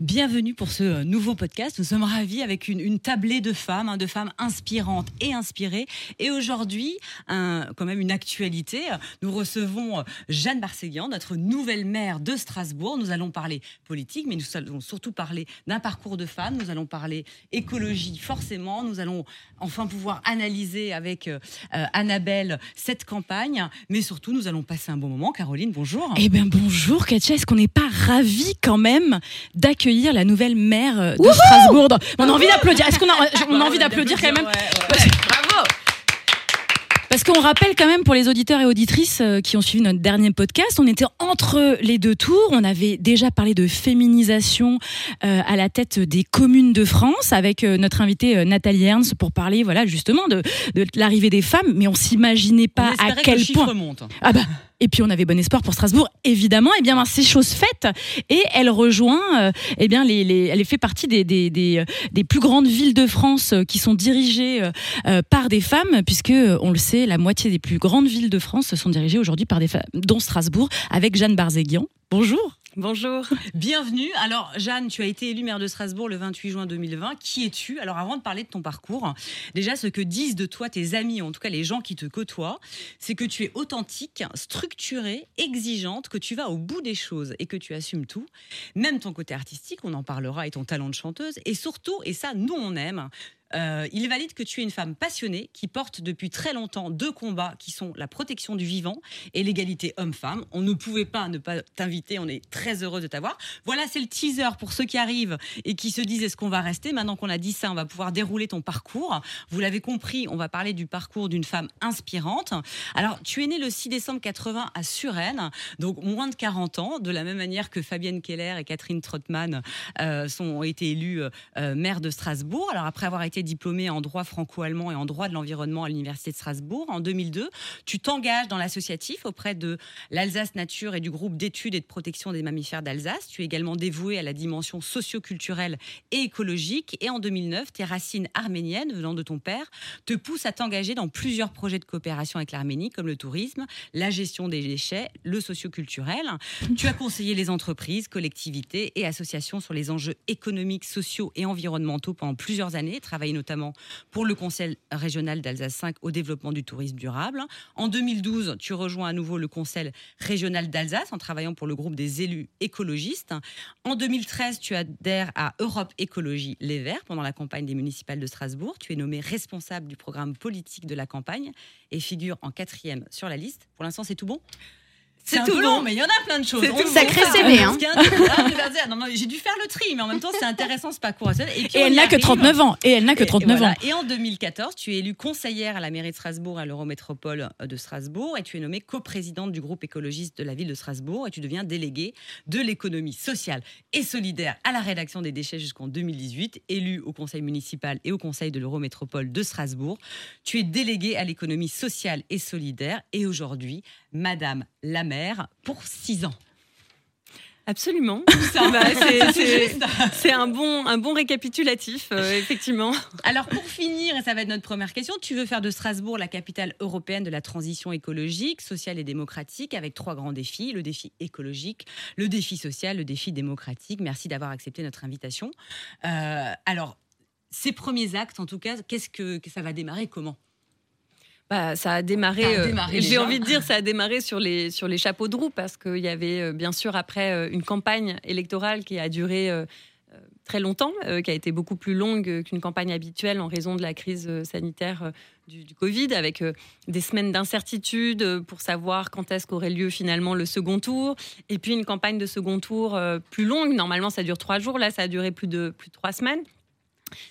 Bienvenue pour ce euh, nouveau podcast. Nous sommes ravis avec une, une tablée de femmes, hein, de femmes inspirantes et inspirées. Et aujourd'hui, quand même une actualité. Nous recevons euh, Jeanne Barséguian, notre nouvelle maire de Strasbourg. Nous allons parler politique, mais nous allons surtout parler d'un parcours de femmes. Nous allons parler écologie, forcément. Nous allons enfin pouvoir analyser avec euh, euh, Annabelle cette campagne. Mais surtout, nous allons passer un bon moment. Caroline, bonjour. Eh bien bonjour Katia, est-ce qu'on n'est pas ravis quand même d'accueillir la nouvelle maire euh, de Strasbourg dans- On a envie d'applaudir. Est-ce qu'on a, on a envie d'applaudir quand même Bravo Parce qu'on rappelle quand même pour les auditeurs et auditrices euh, qui ont suivi notre dernier podcast, on était entre les deux tours. On avait déjà parlé de féminisation euh, à la tête des communes de France avec notre invitée Nathalie Ernst pour parler voilà justement de, de l'arrivée des femmes. Mais on s'imaginait pas On à que quel le point. monte. Ah bah. Et puis on avait bon espoir pour Strasbourg, évidemment. Et bien, ben, c'est chose faite. Et elle rejoint, euh, eh bien, les, les- elle fait partie des, des, des, euh, des plus grandes villes de France euh, qui sont dirigées par des femmes, puisque on le sait, la moitié des plus grandes villes de France sont dirigées aujourd'hui par des femmes, dont Strasbourg, avec Jeanne Barzéguian. Bonjour. Bonjour. Bienvenue. Alors, Jeanne, tu as été élue maire de Strasbourg le 28 juin 2020. Qui es-tu? Alors, avant de parler de ton parcours, déjà, ce que disent de toi tes amis, en tout cas les gens qui te côtoient, c'est que tu es authentique, structurée, exigeante, que tu vas au bout des choses et que tu assumes tout. Même ton côté artistique, on en parlera, et ton talent de chanteuse. Et surtout, et ça, nous, on aime. Euh, il valide que tu es une femme passionnée qui porte depuis très longtemps deux combats qui sont la protection du vivant et l'égalité homme-femme. On ne pouvait pas ne pas t'inviter, on est très heureux de t'avoir. Voilà, c'est le teaser pour ceux qui arrivent et qui se disent est-ce qu'on va rester? Maintenant qu'on a dit ça, on va pouvoir dérouler ton parcours. Vous l'avez compris, on va parler du parcours d'une femme inspirante. Alors, tu es née le 6 décembre 80 à Suresnes, donc moins de 40 ans, de la même manière que Fabienne Keller et Catherine Trottmann euh, sont, ont été élues euh, maire de Strasbourg. Alors, après avoir été diplômée en droit franco-allemand et en droit de l'environnement à l'Université de Strasbourg, en 2002, tu t'engages dans l'associatif auprès de l'Alsace Nature et du groupe d'études et de protection des mammifères d'Alsace. Tu es également dévouée à la dimension socio-culturelle et écologique. Et en 2009, tes racines arméniennes venant de ton père te poussent à t'engager dans plusieurs projets de coopération avec l'Arménie, comme le tourisme, la gestion des déchets, le socio-culturel. Tu as conseillé les entreprises, collectivités et associations sur les enjeux économiques, sociaux et environnementaux pendant plusieurs années, travaillé notamment pour le Conseil régional d'Alsace 5 au développement du tourisme durable. En 2012, tu rejoins à nouveau le Conseil régional d'Alsace en travaillant pour le groupe des élus écologistes. En 2013, tu adhères à Europe Écologie Les Verts pendant la campagne des municipales de Strasbourg. Tu es nommé responsable du programme politique de la campagne et figure en quatrième sur la liste. Pour l'instant, c'est tout bon? C'est tout long, mais il y en a plein de choses. C'est tout. Sacré Ah, CV, hein. J'ai dû faire le tri, mais en même temps, c'est intéressant ce parcours. Et, puis, Et elle n'a que arrive. 39 ans. Et elle n'a que Et- 39 et voilà. ans. Et en 2014, tu es élue conseillère à la mairie de Strasbourg, à l'Eurométropole de Strasbourg, et tu es nommée coprésidente du groupe écologiste de la ville de Strasbourg, et tu deviens déléguée de l'économie sociale et solidaire à la rédaction des déchets jusqu'en 2018, élue au conseil municipal et au conseil de l'Eurométropole de Strasbourg. Tu es déléguée à l'économie sociale et solidaire, et aujourd'hui, Madame la maire pour six ans. Absolument. Bah, c'est- un bon, un bon récapitulatif, euh, effectivement. Alors pour finir, et ça va être notre première question, tu veux faire de Strasbourg la capitale européenne de la transition écologique, sociale et démocratique avec trois grands défis, le défi écologique, le défi social, le défi démocratique. Merci d'avoir accepté notre invitation. Euh, alors, ces premiers actes, en tout cas, qu'est-ce que, que ça va démarrer Comment? Bah, ça a démarré. Euh, J'ai envie de dire, ça a démarré sur les, sur les chapeaux de roue parce qu'il y avait euh, bien sûr après euh, une campagne électorale qui a duré très longtemps, qui a été beaucoup plus longue qu'une campagne habituelle en raison de la crise sanitaire du, du Covid, avec des semaines d'incertitude pour savoir quand est-ce qu'aurait lieu finalement le second tour, et puis une campagne de second tour plus longue. Normalement, ça dure trois jours, là, ça a duré plus de, plus de trois semaines.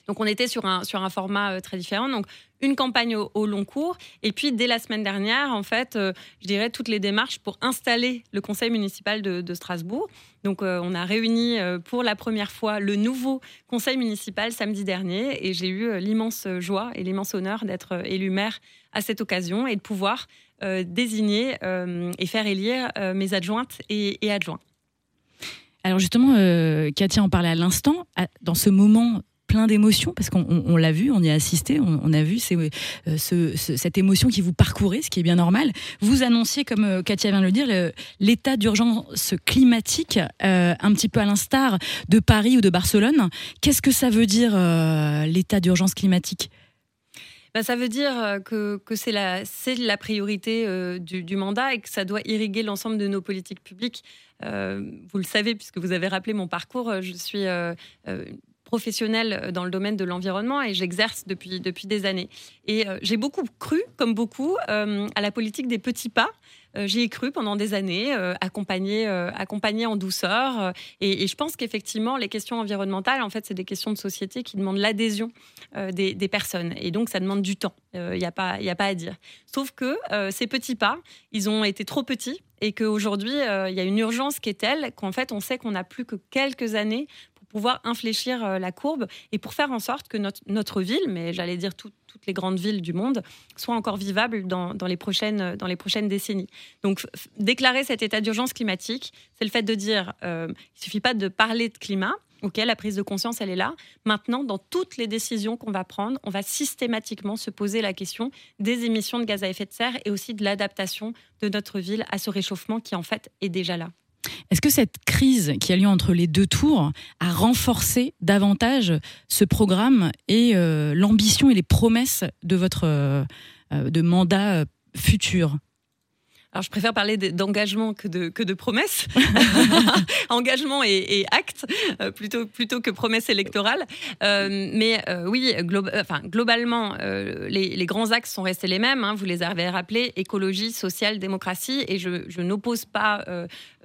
Donc on était sur un, sur un format euh, très différent. Donc une campagne au, long cours. Et puis dès la semaine dernière, en fait, euh, je dirais toutes les démarches pour installer le conseil municipal de, Strasbourg. Donc euh, on a réuni pour la première fois le nouveau conseil municipal samedi dernier. Et j'ai eu l'immense joie et l'immense honneur d'être élu maire à cette occasion et de pouvoir désigner et faire élire mes adjointes et, adjoints. Alors justement, Katia en parlait à l'instant, dans ce moment plein d'émotions, parce qu'on on- on l'a vu, on y a assisté, on, a vu euh, ce- ce- cette émotion qui vous parcourait, ce qui est bien normal. Vous annonciez, comme euh, Katia vient de le dire, l'état d'urgence climatique, euh, un petit peu à l'instar de Paris ou de Barcelone. Qu'est-ce que ça veut dire euh, l'état d'urgence climatique? Bah, ça veut dire que, c'est la, priorité du, mandat et que ça doit irriguer l'ensemble de nos politiques publiques. Vous le savez, puisque vous avez rappelé mon parcours, je suis professionnelle dans le domaine de l'environnement et j'exerce depuis, depuis des années. Et euh, j'ai beaucoup cru, comme beaucoup, euh, à la politique des petits pas. Euh, J'y ai cru pendant des années, euh, accompagné, euh, accompagné en douceur. euh, et, je pense qu'effectivement, les questions environnementales, en fait, c'est des questions de société qui demandent l'adhésion euh, des, personnes. Et donc, ça demande du temps. Il n'y a, pas- a pas à dire. Sauf que euh, ces petits pas, ils ont été trop petits et qu'aujourd'hui, euh, il y a une urgence qui est telle qu'en fait, on sait qu'on n'a plus que quelques années pouvoir infléchir euh, la courbe et pour faire en sorte que notre, notre ville, mais j'allais dire tout- toutes les grandes villes du monde, soient encore vivables dans, dans les, prochaines, dans les prochaines décennies. Donc, déclarer cet état d'urgence climatique, c'est le fait de dire, euh, il suffit pas de parler de climat, Ok, la prise de conscience, elle est là. Maintenant, dans toutes les décisions qu'on va prendre, on va systématiquement se poser la question des émissions de gaz à effet de serre et aussi de l'adaptation de notre ville à ce réchauffement qui, en fait, est déjà là. Est-ce que cette crise qui a lieu entre les deux tours a renforcé davantage ce programme et euh, l'ambition et les promesses de votre euh, euh, de mandat futur? Alors, je préfère parler de- d'engagement que de, que de promesses. engagement et, et acte, plutôt, plutôt que promesses électorales. Euh, mais euh, oui, glo- enfin, globalement, euh, les, les grands axes sont restés les mêmes. hein, vous les avez rappelés écologie, sociale, démocratie. Et je, je n'oppose pas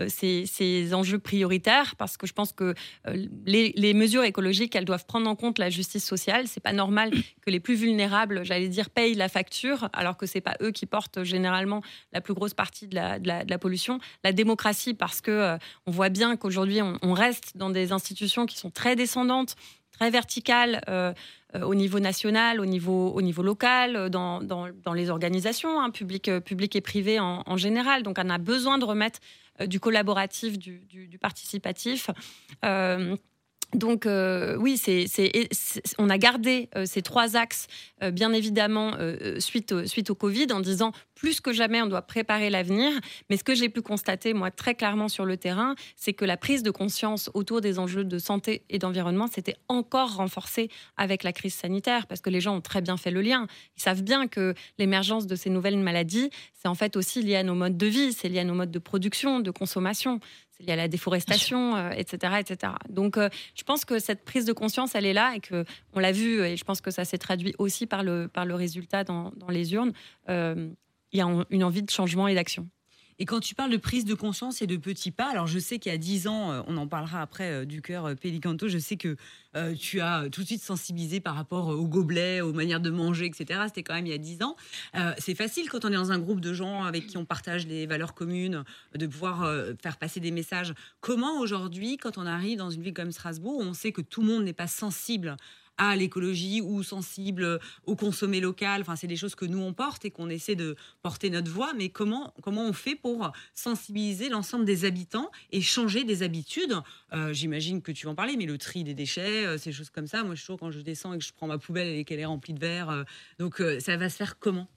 ces, ces enjeux prioritaires parce que je pense que euh, les, mesures écologiques, elles doivent prendre en compte la justice sociale. C'est pas normal que les plus vulnérables, j'allais dire, payent la facture alors que c'est pas eux qui portent généralement la plus grosse partie de la, pollution. La démocratie, parce que euh, on voit bien qu'aujourd'hui, on, reste dans des institutions qui sont très descendantes, très verticales. euh, euh, au niveau national, au niveau, au niveau local, euh, dans, dans, les organisations hein, publiques, euh, publiques et privées en, général. Donc, on a besoin de remettre euh, du collaboratif, du, du, du participatif. Euh, donc euh, oui, on a gardé euh, ces trois axes, euh, bien évidemment, suite, suite au Covid, en disant plus que jamais, on doit préparer l'avenir. Mais ce que j'ai pu constater, moi, très clairement sur le terrain, c'est que la prise de conscience autour des enjeux de santé et d'environnement s'était encore renforcée avec la crise sanitaire, parce que les gens ont très bien fait le lien. Ils savent bien que l'émergence de ces nouvelles maladies, c'est en fait aussi lié à nos modes de vie, c'est lié à nos modes de production, de consommation, c'est lié à la déforestation, euh, etc., etc. Donc, euh, je pense que cette prise de conscience, elle est là et que on l'a vu, et je pense que ça s'est traduit aussi par le, par le résultat dans, dans les urnes. Euh, Il y a une envie de changement et d'action. Et quand tu parles de prise de conscience et de petits pas, alors je sais qu'il y a 10 ans, euh, on en parlera après euh, du cœur euh, Pélicanto, je sais que tu as tout de suite sensibilisé par rapport aux gobelets, aux manières de manger, etc. C'était quand même il y a 10 ans. C'est facile quand on est dans un groupe de gens avec qui on partage les valeurs communes, de pouvoir faire passer des messages. Comment aujourd'hui, quand on arrive dans une ville comme Strasbourg, on sait que tout le monde n'est pas sensible à l'écologie ou sensible au consommer local. Enfin, c'est des choses que nous on porte et qu'on essaie de porter notre voix. Mais comment comment on fait pour sensibiliser l'ensemble des habitants et changer des habitudes? Euh, J'imagine que tu vas en parler, mais le tri des déchets, euh, ces choses comme ça. Moi, je toujours quand je descends et que je prends ma poubelle et qu'elle est remplie de verre. euh, donc, euh, ça va se faire comment?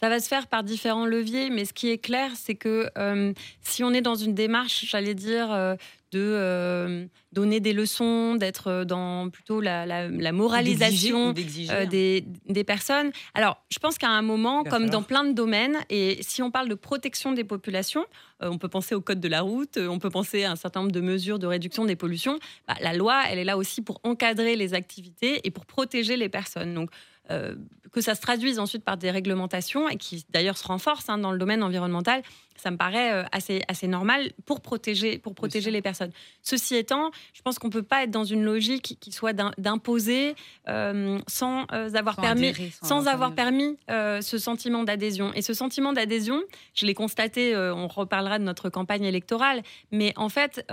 Ça va se faire par différents leviers, mais ce qui est clair, c'est que euh, si on est dans une démarche, j'allais dire, euh, de euh, donner des leçons, d'être dans plutôt la, la- la moralisation hein. des, des personnes. Alors, je pense qu'à un moment, comme falloir. dans plein de domaines, et si on parle de protection des populations, on peut penser au code de la route, on peut penser à un certain nombre de mesures de réduction des pollutions. Bah, la loi, elle est là aussi pour encadrer les activités et pour protéger les personnes. Donc, que ça se traduise ensuite par des réglementations et qui d'ailleurs se renforcent hein, dans le domaine environnemental, ça me paraît euh, assez, assez normal pour protéger, pour protéger les personnes. Ceci étant, je pense qu'on ne peut pas être dans une logique qui soit d'im- d'imposer euh, sans euh, avoir Sans permis, adhérer, sans sans avoir avoir permis. permis euh, ce sentiment d'adhésion. Et ce sentiment d'adhésion, je l'ai constaté, on reparlera de notre campagne électorale, mais en fait,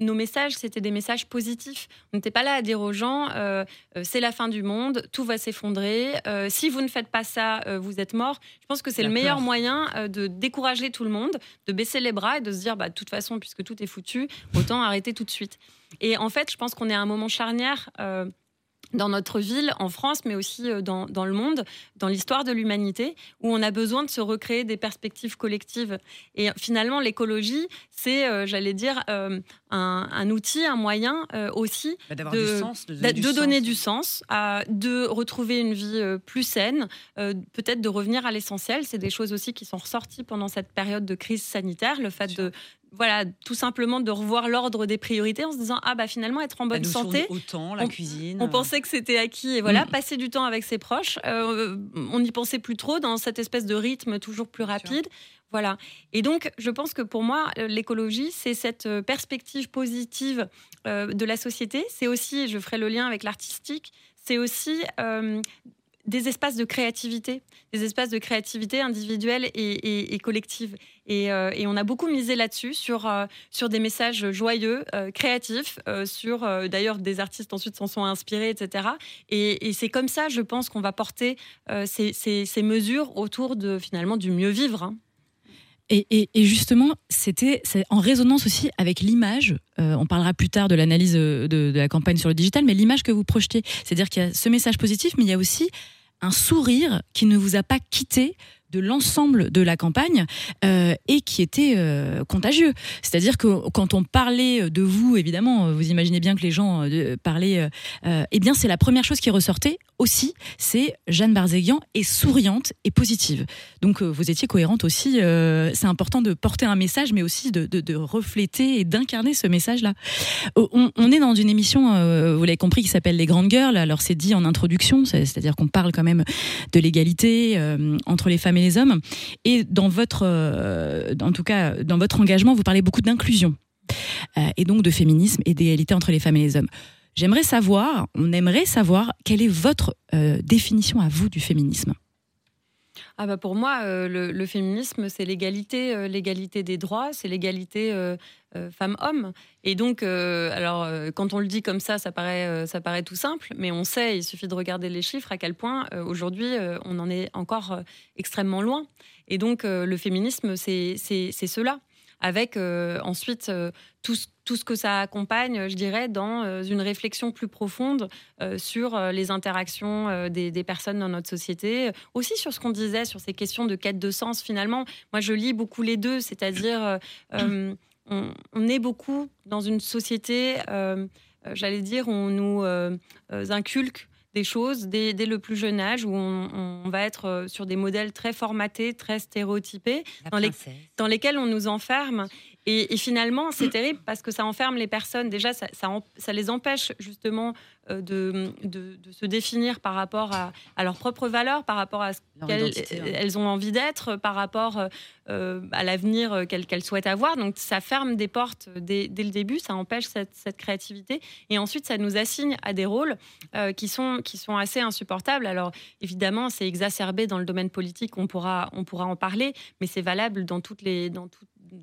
nos messages, c'était des messages positifs. On n'était pas là à dire aux gens, c'est la fin du monde, tout va s'effondrer, si vous ne faites pas ça, vous êtes mort. Je pense que c'est le meilleur peur. moyen de décourager tout le monde, de baisser les bras et de se dire, bah, de toute façon, puisque tout est foutu, autant arrêter tout de suite. Et en fait, je pense qu'on est à un moment charnière. euh, dans notre ville, en France, mais aussi euh, dans, dans le monde, dans l'histoire de l'humanité, où on a besoin de se recréer des perspectives collectives. Et finalement, l'écologie, c'est, euh, j'allais dire, euh, un, un outil, un moyen euh, aussi Bah, de- du sens, de donner du de sens. donner du sens, à, de retrouver une vie plus saine, peut-être de revenir à l'essentiel. C'est des choses aussi qui sont ressorties pendant cette période de crise sanitaire, le fait de voilà, tout simplement de revoir l'ordre des priorités en se disant ah bah finalement être en La bonne santé, autant, la on- cuisine. on pensait que c'était acquis et voilà, Mm. passer du temps avec ses proches. euh, on n'y pensait plus trop dans cette espèce de rythme toujours plus rapide. Voilà. Et donc, je pense que pour moi, euh, l'écologie, c'est cette euh, perspective positive euh, de la société. C'est aussi, je ferai le lien avec l'artistique, c'est aussi euh, des espaces de créativité, des espaces de créativité individuelle et, collective. Et, euh, et on a beaucoup misé là-dessus, sur, euh, sur des messages joyeux, euh, créatifs, sur d'ailleurs des artistes ensuite s'en sont inspirés, etc. Et, c'est comme ça, je pense, qu'on va porter ces, ces- mesures autour de finalement du mieux vivre. hein. Et, et- justement, c'était en résonance aussi avec l'image. on parlera plus tard de l'analyse de la campagne sur le digital, mais l'image que vous projetez, c'est-à-dire qu'il y a ce message positif, mais il y a aussi un sourire qui ne vous a pas quitté de l'ensemble de la campagne euh, et qui était euh, contagieux. C'est-à-dire que quand on parlait de vous, évidemment, vous imaginez bien que les gens euh, parlaient, euh, euh, eh bien c'est la première chose qui ressortait aussi, c'est Jeanne Barzéguian est souriante et positive. Donc euh, vous étiez cohérente aussi. euh, c'est important de porter un message, mais aussi de, refléter et d'incarner ce message-là. Euh, On, est dans une émission, euh, vous l'avez compris, qui s'appelle Les Grandes Girls. Alors c'est dit en introduction, c'est- c'est-à-dire qu'on parle quand même de l'égalité euh, entre les femmes et les hommes. Et dans votre, euh, en tout cas, dans votre engagement, vous parlez beaucoup d'inclusion. Euh, et donc de féminisme et d'égalité entre les femmes et les hommes. J'aimerais savoir, on aimerait savoir, quelle est votre euh, définition à vous du féminisme Ah bah pour moi, euh, le, féminisme, c'est l'égalité, euh, l'égalité des droits, c'est l'égalité euh, euh, femmes-hommes. Et donc, alors, quand on le dit comme ça, ça paraît, ça paraît tout simple, mais on sait, il suffit de regarder les chiffres, à quel point aujourd'hui, on en est encore extrêmement loin. Et donc, le féminisme, c'est cela. Avec euh, ensuite euh, tout, ce, que ça accompagne, je dirais, dans euh, une réflexion plus profonde sur les interactions des, personnes dans notre société, aussi sur ce qu'on disait, sur ces questions de quête de sens. Finalement, moi, je lis beaucoup les deux, c'est-à-dire, euh, on, est beaucoup dans une société, j'allais dire, où on nous inculque des choses dès, dès le plus jeune âge, où on, on va être euh, sur des modèles très formatés, très stéréotypés, dans, les- dans lesquels on nous enferme. Et, et finalement, c'est terrible parce que ça enferme les personnes. Déjà, ça, ça, en- ça les empêche justement euh, de, de- de se définir par rapport à, à leurs propres valeurs, par rapport à ce qu'elles elles ont envie d'être, par rapport euh, euh, à l'avenir qu'elles souhaitent avoir. Donc, ça ferme des portes dès, dès le début, ça empêche cette, cette créativité. Et ensuite, ça nous assigne à des rôles euh, qui, sont, qui sont assez insupportables. Alors, évidemment, c'est exacerbé dans le domaine politique, on pourra, on pourra en parler, mais c'est valable dans, toutes les, dans,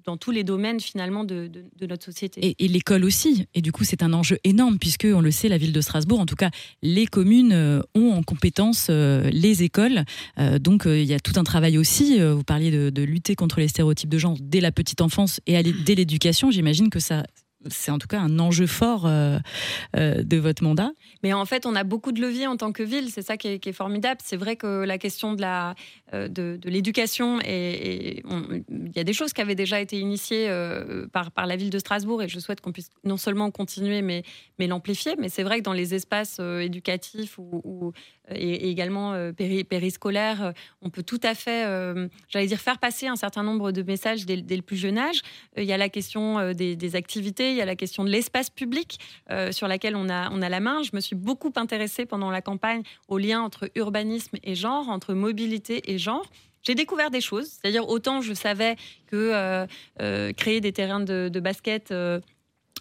dans tous les domaines, finalement, de, notre société. Et, l'école aussi. Et du coup, c'est un enjeu énorme puisque, on le sait, la ville de Strasbourg, en tout cas, les communes euh, ont en compétence euh, les écoles. Euh, donc, il y a tout un travail aussi. Vous parliez de, lutter contre les stéréotypes de genre dès la petite enfance et dès l'éducation. J'imagine que ça c'est en tout cas un enjeu fort euh, euh, de votre mandat. Mais en fait, on a beaucoup de leviers en tant que ville. C'est ça qui est, formidable. C'est vrai que la question de euh, l'éducation et, il y a des choses qui avaient déjà été initiées par la ville de Strasbourg et je souhaite qu'on puisse non seulement continuer mais l'amplifier. Mais c'est vrai que dans les espaces éducatifs ou, ou- et, également euh, péri- périscolaires, euh, on peut tout à fait, euh, j'allais dire, faire passer un certain nombre de messages dès, le plus jeune âge. Euh, Il y a la question des, activités, il y a la question de l'espace public sur laquelle on a, on a la main. Je me suis beaucoup intéressée pendant la campagne au lien entre urbanisme et genre, entre mobilité et genre. J'ai découvert des choses, c'est-à-dire autant je savais que créer des terrains de, basket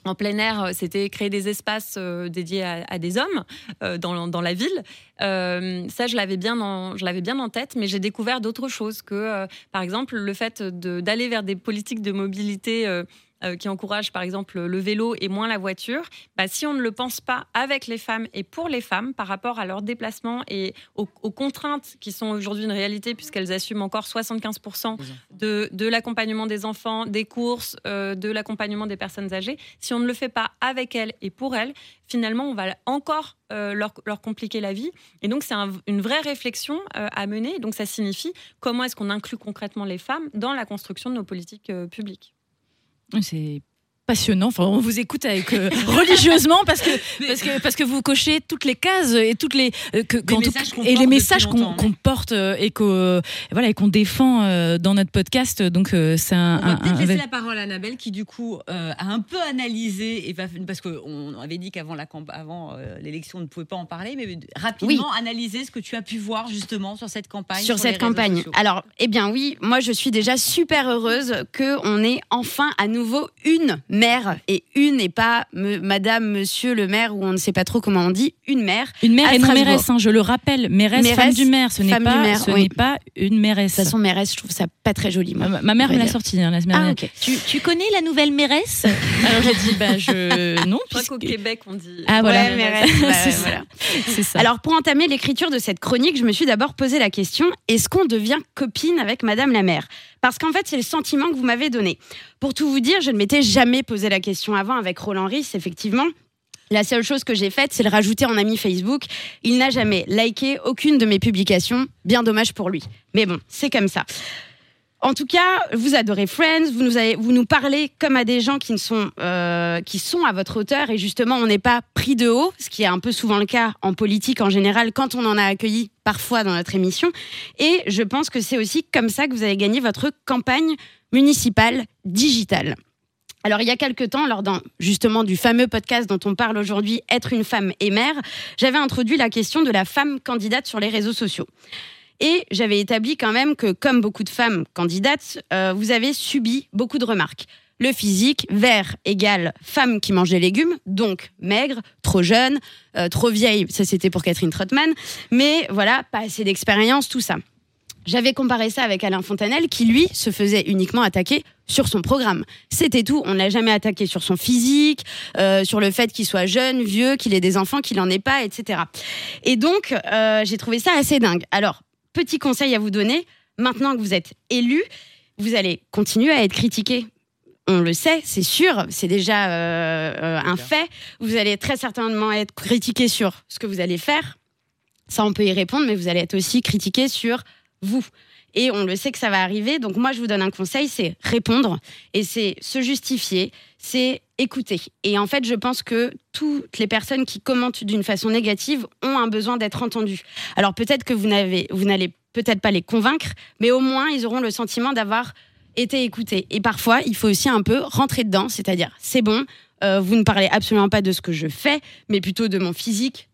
en plein air, euh, c'était créer des espaces euh, dédiés à, des hommes euh, dans, dans la ville. Ça, je l'avais bien, en, je l'avais bien en tête, mais j'ai découvert d'autres choses que, par exemple, le fait d'aller vers des politiques de mobilité euh, qui encouragent, par exemple, le vélo et moins la voiture. Bah, si on ne le pense pas avec les femmes et pour les femmes par rapport à leurs déplacements et aux, aux contraintes qui sont aujourd'hui une réalité puisqu'elles assument encore 75% de, de l'accompagnement des enfants, des courses, euh, de l'accompagnement des personnes âgées. Si on ne le fait pas avec elles et pour elles, finalement, on va encore euh, leur, leur compliquer la vie. Et donc, c'est un- une vraie réflexion à mener. Donc, ça signifie comment est-ce qu'on inclut concrètement les femmes dans la construction de nos politiques publiques. C'est passionnant. Enfin, on vous écoute avec euh, religieusement parce que parce que parce que vous cochez toutes les cases et toutes les euh, que, qu'en tout- messages qu'on et les porte messages qu'on porte euh, et qu'on voilà et qu'on défend euh, dans notre podcast. Donc euh, c'est un, On va un- peut-être un- laisser la parole à Annabelle qui du coup euh, a un peu analysé et va, parce qu'on avait dit qu'avant la avant euh, l'élection on ne pouvait pas en parler, mais rapidement analyser ce que tu as pu voir justement sur cette campagne. sur cette campagne. sociaux. Alors, eh bien oui, moi je suis déjà super heureuse que on ait enfin à nouveau une maire et une et pas me- Madame, Monsieur le maire ou on ne sait pas trop comment on dit, une maire. une mère et non mairesse. hein, je le rappelle, mairesse, femme du maire. Ce n'est pas maire, ce oui. n'est pas une mairesse. De toute façon, mairesse, je trouve ça pas très joli. Moi. Ma, ma mère me l'a dire. sorti hein, la semaine Ah dernière. ok. Tu, tu connais la nouvelle mairesse? Alors j'ai dit bah je non Je crois puisque- qu'au Québec, on dit. Ah, voilà. Ouais, mairesse, bah, C'est ça. voilà. c'est ça. Alors pour entamer l'écriture de cette chronique, je me suis d'abord posé la question est-ce qu'on devient copine avec Madame la maire? Parce qu'en fait, c'est le sentiment que vous m'avez donné. Pour tout vous dire, je ne m'étais jamais posé la question avant avec Roland Ris, effectivement. La seule chose que j'ai faite, c'est le rajouter en ami Facebook. Il n'a jamais liké aucune de mes publications. Bien dommage pour lui. Mais bon, c'est comme ça. En tout cas, vous adorez Friends, vous nous, parlez comme à des gens qui, sont, euh, qui sont à votre hauteur et justement, on n'est pas pris de haut, ce qui est un peu souvent le cas en politique en général quand on en a accueilli parfois dans notre émission. Et je pense que c'est aussi comme ça que vous avez gagné votre campagne municipale digitale. Alors, il y a quelque temps, lors justement du fameux podcast dont on parle aujourd'hui, Être une femme et mère, j'avais introduit la question de la femme candidate sur les réseaux sociaux. Et j'avais établi quand même que, comme beaucoup de femmes candidates, euh, vous avez subi beaucoup de remarques. Le physique, vert égale femme qui mange des légumes, donc maigre, trop jeune, euh, trop vieille, ça c'était pour Catherine Trottmann, mais voilà, pas assez d'expérience, tout ça. J'avais comparé ça avec Alain Fontanel qui, lui, se faisait uniquement attaquer sur son programme. C'était tout. On ne l'a jamais attaqué sur son physique, euh, sur le fait qu'il soit jeune, vieux, qu'il ait des enfants, qu'il n'en ait pas, etc. Et donc, j'ai trouvé ça assez dingue. Alors, petit conseil à vous donner. Maintenant que vous êtes élu, vous allez continuer à être critiqué. On le sait, c'est sûr, c'est déjà euh, euh, un fait. Vous allez très certainement être critiqué sur ce que vous allez faire. Ça, on peut y répondre, mais vous allez être aussi critiqué sur vous. Et on le sait que ça va arriver. Donc moi, je vous donne un conseil, c'est répondre et c'est se justifier, c'est écouter. Et en fait, je pense que toutes les personnes qui commentent d'une façon négative ont un besoin d'être entendues. Alors peut-être que vous n'allez peut-être pas les convaincre, mais au moins ils auront le sentiment d'avoir été écoutés. Et parfois, il faut aussi un peu rentrer dedans, c'est-à-dire c'est bon, euh, vous ne parlez absolument pas de ce que je fais, mais plutôt de mon physique,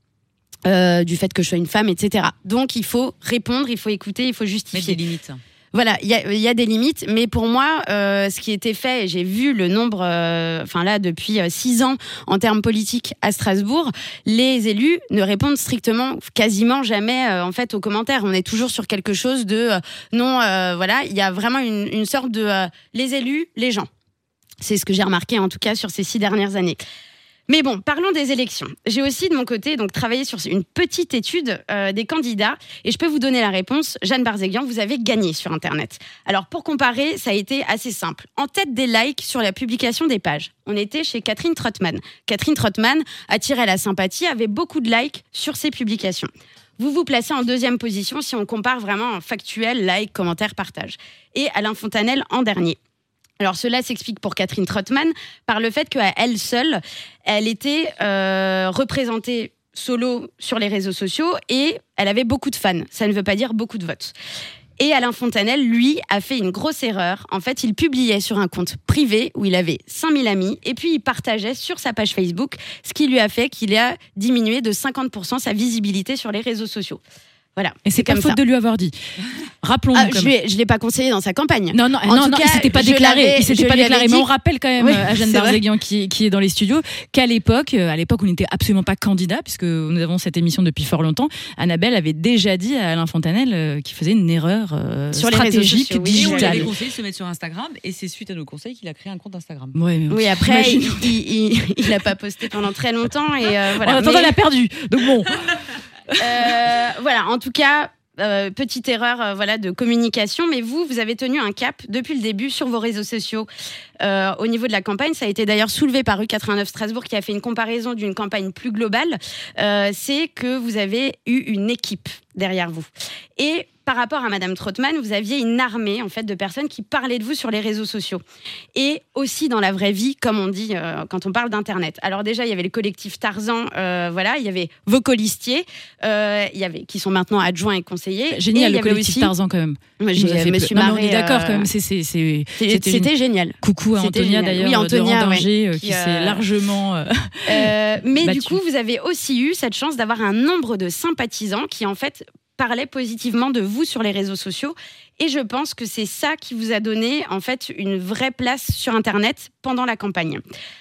euh, du fait que je sois une femme, etc. Donc il faut répondre, il faut écouter, il faut Mettre justifier. des limites. Voilà, il y y a des limites, mais pour moi, euh, ce qui était fait, et j'ai vu le nombre, euh, enfin là, depuis euh, six ans en termes politiques à Strasbourg, les élus ne répondent strictement, quasiment jamais euh, en fait aux commentaires. On est toujours sur quelque chose de euh, non, euh, voilà, il y a vraiment une, une sorte de euh, les élus, les gens. C'est ce que j'ai remarqué en tout cas sur ces six dernières années. Mais bon, parlons des élections. J'ai aussi de mon côté travaillé sur une petite étude euh, des candidats et je peux vous donner la réponse. Jeanne Barzéguian, vous avez gagné sur Internet. Alors pour comparer, ça a été assez simple. En tête des likes sur la publication des pages, on était chez Catherine Trottmann. Catherine Trottmann attirait la sympathie, avait beaucoup de likes sur ses publications. Vous vous placez en deuxième position si on compare vraiment en factuel, like, commentaire, partage. Et Alain Fontanel en dernier. Alors cela s'explique pour Catherine Trottmann par le fait qu'à elle seule, elle était euh, représentée solo sur les réseaux sociaux et elle avait beaucoup de fans. Ça ne veut pas dire beaucoup de votes. Et Alain Fontanel, lui, a fait une grosse erreur. En fait, il publiait sur un compte privé où il avait 5000 amis et puis il partageait sur sa page Facebook, ce qui lui a fait qu'il a diminué de 50% sa visibilité sur les réseaux sociaux. Voilà. Et c'est pas comme faute ça. de lui avoir dit. Rappelons-nous. Ah, je ne l'ai pas conseillé dans sa campagne. Non, non, En non, tout non, cas, il s'était pas déclaré. Il s'était pas déclaré. dit- Mais on rappelle quand même Oui, euh, à Jeanne c'est vrai. Barzéguian qui, qui est dans les studios qu'à l'époque, euh, à l'époque, on n'était absolument pas candidat puisque nous avons cette émission depuis fort longtemps. Annabelle avait déjà dit à Alain Fontanel euh, qu'il faisait une erreur euh, Sur les réseaux stratégique sociaux, oui. Et on digitale. avait conseillé de se mettre sur Instagram et c'est suite à nos conseils qu'il a créé un compte Instagram. Ouais, mais Oui, après, il il n'a pas posté pendant très longtemps. Et euh, voilà. en attendant, elle a perdu. Donc bon. Euh, voilà, en tout cas, euh, petite erreur euh, voilà, de communication, mais vous, vous avez tenu un cap depuis le début sur vos réseaux sociaux. Euh, au niveau de la campagne, ça a été d'ailleurs soulevé par U89 Strasbourg qui a fait une comparaison d'une campagne plus globale. Euh, C'est que vous avez eu une équipe derrière vous. Et par rapport à Madame Trottmann, vous aviez une armée en fait de personnes qui parlaient de vous sur les réseaux sociaux et aussi dans la vraie vie, comme on dit euh, quand on parle d'internet. Alors déjà, il y avait le collectif Tarzan, euh, voilà, il y avait vos colistiers, euh, il y avait qui sont maintenant adjoints et conseillers. Et Génial le collectif aussi- Tarzan quand même. Moi, j'ai- Non, marrée, on est d'accord quand même. C'était génial. Coucou à Antonia d'ailleurs Oui, de Antonia, Randanger, ouais, qui qui, s'est largement mais du coup, vous avez aussi eu cette chance d'avoir un nombre de sympathisants qui, en fait, parlaient positivement de vous sur les réseaux sociaux. Et je pense que c'est ça qui vous a donné, en fait, une vraie place sur Internet pendant la campagne.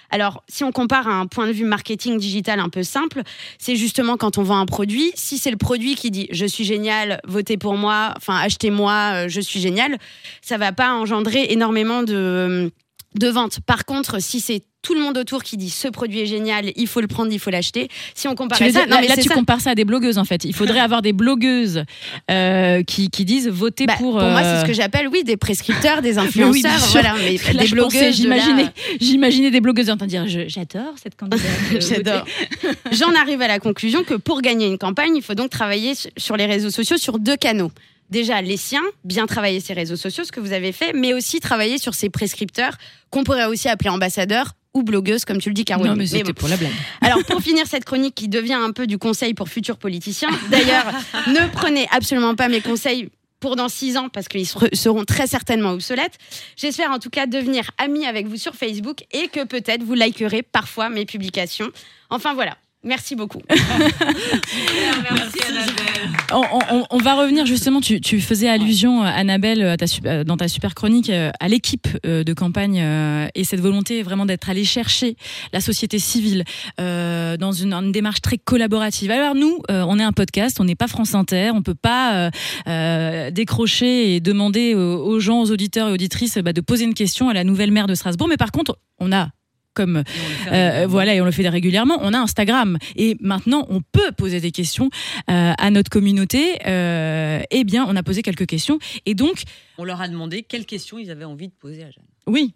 Alors, si on compare à un point de vue marketing digital un peu simple, c'est justement quand on vend un produit, si c'est le produit qui dit je suis génial, votez pour moi, enfin achetez-moi, euh, je suis génial, ça va pas engendrer énormément de, de ventes. Par contre, si c'est tout le monde autour qui dit ce produit est génial, il faut le prendre, il faut l'acheter. Si on compare ça, dire- là, mais là, tu ça. compares ça à des blogueuses en fait. Il faudrait avoir des blogueuses euh, qui, qui disent voter Bah, pour. pour moi, c'est euh, ce que j'appelle, oui, des prescripteurs, des oui, influenceurs, sûr. voilà, mais Là, des blogueuses. de J'imaginais, j'imaginais des blogueuses en train de dire j'adore cette candidate. euh, J'adore. votez. J'en arrive à la conclusion que pour gagner une campagne, il faut donc travailler su- sur les réseaux sociaux sur deux canaux. Déjà, les siens, bien travailler ses réseaux sociaux, ce que vous avez fait, mais aussi travailler sur ses prescripteurs, qu'on pourrait aussi appeler ambassadeurs ou blogueuses, comme tu le dis, Caroline. Non, mais c'était bon. pour la blague. Alors, pour finir cette chronique qui devient un peu du conseil pour futurs politiciens, d'ailleurs, ne prenez absolument pas mes conseils pour dans six ans parce qu'ils ser- seront très certainement obsolètes. J'espère en tout cas devenir amie avec vous sur Facebook et que peut-être vous likerez parfois mes publications. Enfin voilà. Merci beaucoup. Merci Annabelle. On, on- on va revenir justement, tu, tu faisais allusion, euh, Annabelle, à ta su- euh, dans ta super chronique, euh, à l'équipe euh, de campagne euh, et cette volonté vraiment d'être allé chercher la société civile euh, dans une, une démarche très collaborative. Alors nous, euh, on est un podcast, on n'est pas France Inter, on peut pas euh, euh, décrocher et demander aux, aux gens, aux auditeurs et auditrices bah, de poser une question à la nouvelle maire de Strasbourg, mais par contre, on a comme euh, voilà, et on le fait régulièrement. On a Instagram et maintenant on peut poser des questions euh, à notre communauté. Euh, eh bien, on a posé quelques questions et donc On leur a demandé quelles questions ils avaient envie de poser à Jeanne. oui.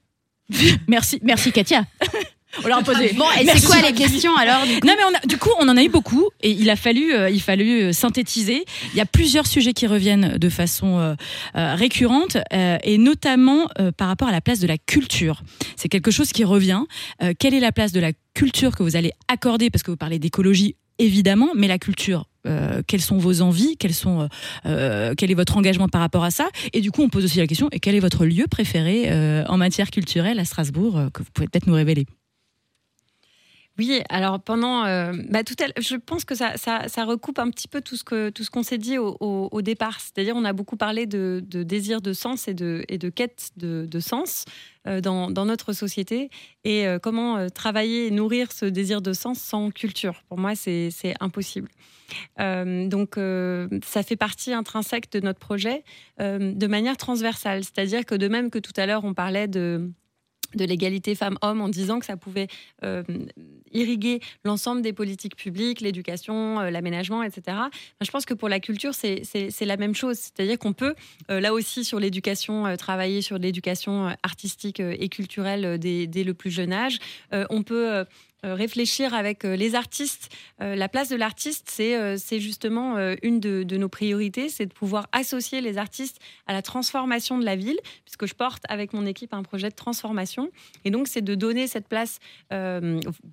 merci, merci Katia. On leur a posé. Bon, et c'est quoi les questions alors du coup Non mais on a- du coup on en a eu beaucoup et il a fallu euh, il fallu euh, synthétiser. Il y a plusieurs sujets qui reviennent de façon euh, euh, récurrente et notamment par rapport à la place de la culture. C'est quelque chose qui revient. Quelle est la place de la culture que vous allez accorder? Parce que vous parlez d'écologie évidemment, mais la culture. euh, quelles sont vos envies? Quels sont, euh, Quel est votre engagement par rapport à ça? Et du coup, on pose aussi la question et quel est votre lieu préféré euh, en matière culturelle à Strasbourg que vous pouvez peut-être nous révéler? Oui, alors pendant, euh, bah, je pense que ça, recoupe un petit peu tout ce qu'on s'est dit au, départ. C'est-à-dire, on a beaucoup parlé de, désir de sens et de, quête de, sens euh, dans, notre société et euh, comment travailler et nourrir ce désir de sens sans culture. Pour moi, c'est impossible. Donc, ça fait partie intrinsèque de notre projet de manière transversale. C'est-à-dire que de même que tout à l'heure, on parlait de de l'égalité femmes-hommes en disant que ça pouvait euh, irriguer l'ensemble des politiques publiques, l'éducation, euh, l'aménagement, etc. Je pense que pour la culture, c'est la même chose. C'est-à-dire qu'on peut, euh, là aussi, sur l'éducation, travailler sur l'éducation artistique et culturelle dès, dès le plus jeune âge. On peut... euh, réfléchir avec euh, les artistes. Euh, la place de l'artiste, c'est justement une de, nos priorités, c'est de pouvoir associer les artistes à la transformation de la ville, puisque je porte avec mon équipe un projet de transformation. Et donc, c'est de donner cette place,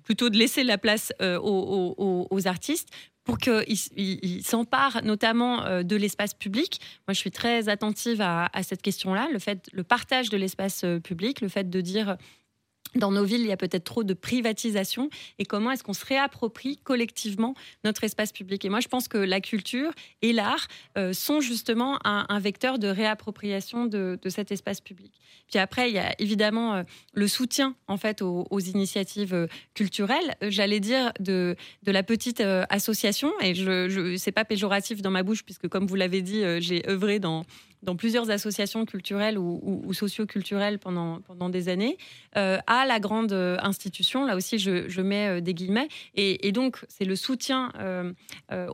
plutôt de laisser la place aux, artistes pour qu'ils ils- ils s'emparent notamment de l'espace public. Moi, je suis très attentive à, à cette question-là, le fait, le partage de l'espace public, le fait de dire dans nos villes, il y a peut-être trop de privatisation et comment est-ce qu'on se réapproprie collectivement notre espace public? Et moi, je pense que la culture et l'art euh, sont justement un, vecteur de réappropriation de, cet espace public. Puis après, il y a évidemment euh, le soutien en fait aux, initiatives euh, culturelles. J'allais dire de, de la petite association et je, je c'est pas péjoratif dans ma bouche puisque comme vous l'avez dit, j'ai œuvré dans dans plusieurs associations culturelles ou, ou, ou socio-culturelles pendant, pendant des années, euh, à la grande euh, institution. Là aussi, je, je mets euh, des guillemets. Et, et donc, c'est le soutien euh,